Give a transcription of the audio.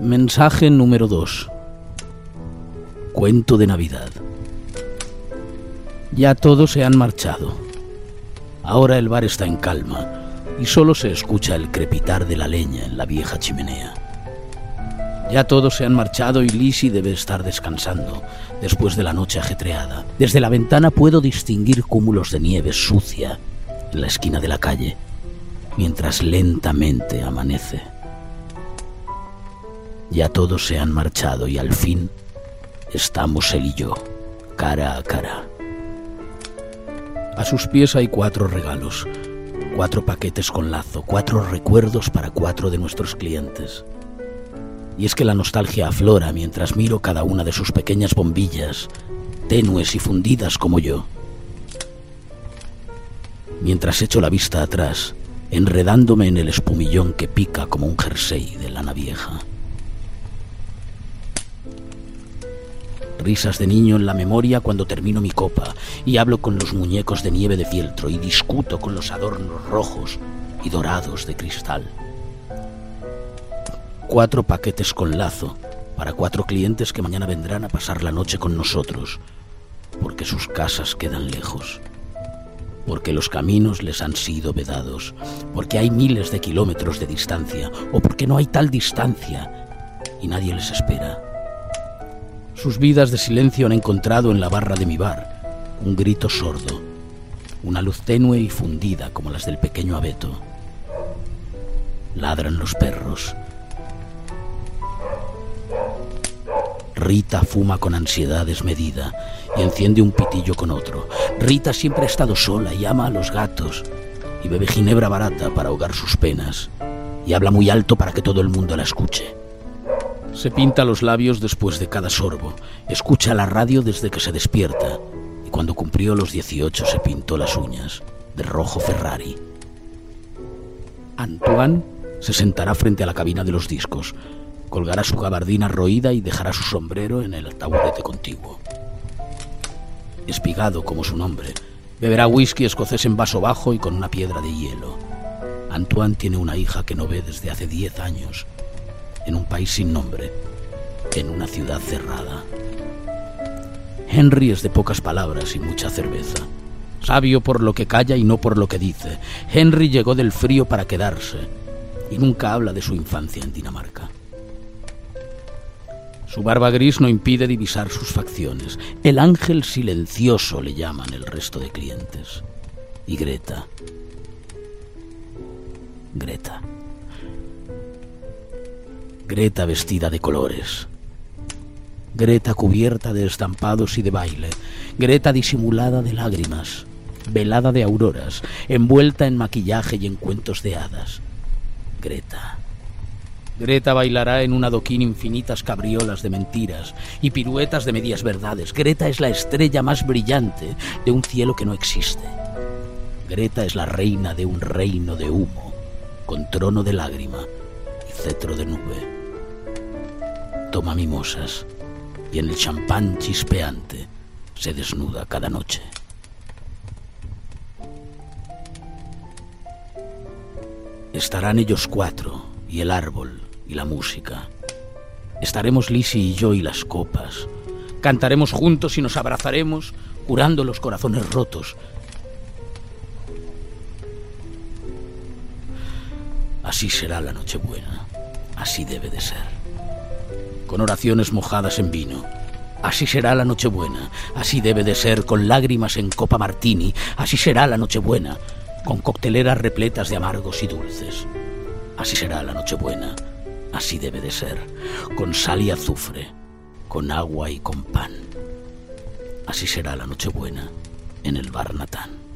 Mensaje número 2. Cuento de Navidad. Ya todos se han marchado. Ahora el bar está en calma y solo se escucha el crepitar de la leña en la vieja chimenea. Ya todos se han marchado y Lisi debe estar descansando después de la noche ajetreada. Desde la ventana puedo distinguir cúmulos de nieve sucia en la esquina de la calle, mientras lentamente amanece. Ya todos se han marchado y al fin estamos él y yo, cara a cara. A sus pies hay cuatro regalos, cuatro paquetes con lazo, cuatro recuerdos para cuatro de nuestros clientes. Y es que la nostalgia aflora mientras miro cada una de sus pequeñas bombillas, tenues y fundidas como yo. Mientras echo la vista atrás, enredándome en el espumillón que pica como un jersey de lana vieja. Risas de niño en la memoria cuando termino mi copa y hablo con los muñecos de nieve de fieltro y discuto con los adornos rojos y dorados de cristal. Cuatro paquetes con lazo para cuatro clientes que mañana vendrán a pasar la noche con nosotros, porque sus casas quedan lejos, porque los caminos les han sido vedados, porque hay miles de kilómetros de distancia o porque no hay tal distancia y nadie les espera. Sus vidas de silencio han encontrado en la barra de mi bar un grito sordo, una luz tenue y fundida como las del pequeño abeto. Ladran los perros. Rita fuma con ansiedad desmedida y enciende un pitillo con otro. Rita siempre ha estado sola y ama a los gatos y bebe ginebra barata para ahogar sus penas y habla muy alto para que todo el mundo la escuche. Se pinta los labios después de cada sorbo, escucha la radio desde que se despierta y cuando cumplió los 18 se pintó las uñas de rojo Ferrari. Antoine se sentará frente a la cabina de los discos, colgará su gabardina roída y dejará su sombrero en el taburete contiguo. Espigado como su nombre, beberá whisky escocés en vaso bajo y con una piedra de hielo. Antoine tiene una hija que no ve desde hace 10 años en un país sin nombre, en una ciudad cerrada. Henry es de pocas palabras y mucha cerveza. Sabio por lo que calla y no por lo que dice. Henry llegó del frío para quedarse y nunca habla de su infancia en Dinamarca. Su barba gris no impide divisar sus facciones. El ángel silencioso le llaman el resto de clientes. Y Greta. Greta. Greta vestida de colores. Greta cubierta de estampados y de baile. Greta disimulada de lágrimas. Velada de auroras. Envuelta en maquillaje y en cuentos de hadas. Greta. Greta bailará en un adoquín infinitas cabriolas de mentiras y piruetas de medias verdades. Greta es la estrella más brillante de un cielo que no existe. Greta es la reina de un reino de humo, con trono de lágrima y cetro de nube toma mimosas y en el champán chispeante se desnuda cada noche. Estarán ellos cuatro y el árbol y la música. Estaremos Lisi y yo y las copas. Cantaremos juntos y nos abrazaremos, curando los corazones rotos. Así será la Nochebuena. Así debe de ser con oraciones mojadas en vino. Así será la Nochebuena, así debe de ser, con lágrimas en copa martini, así será la Nochebuena, con cocteleras repletas de amargos y dulces. Así será la Nochebuena, así debe de ser, con sal y azufre, con agua y con pan. Así será la Nochebuena en el bar Natán.